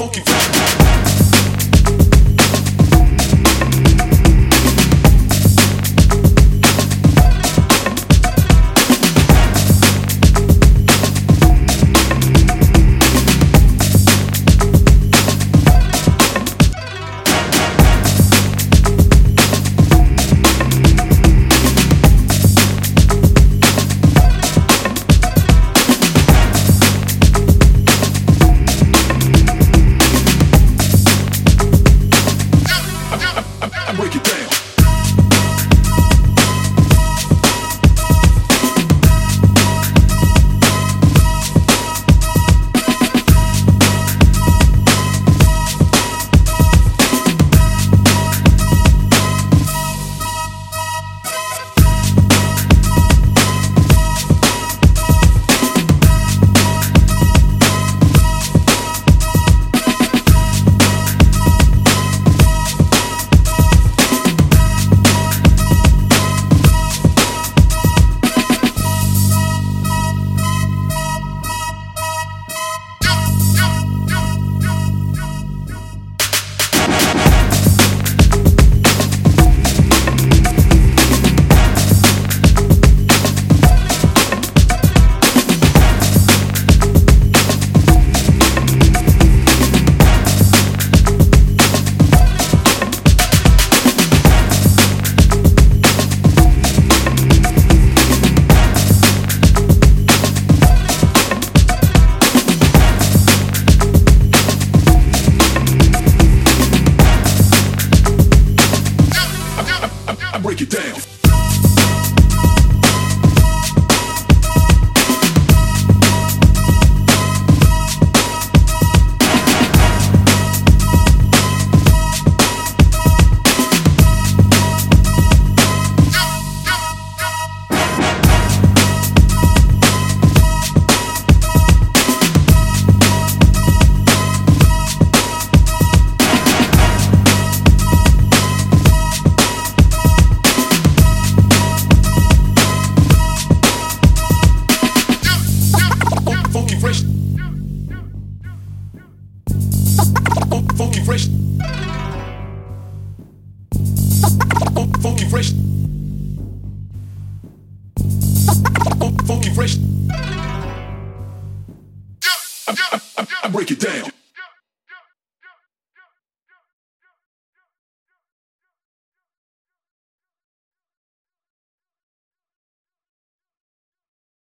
funky rap. Break it down. Break it down.